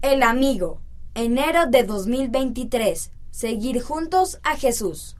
El amigo. Enero de 2023. Seguir juntos a Jesús.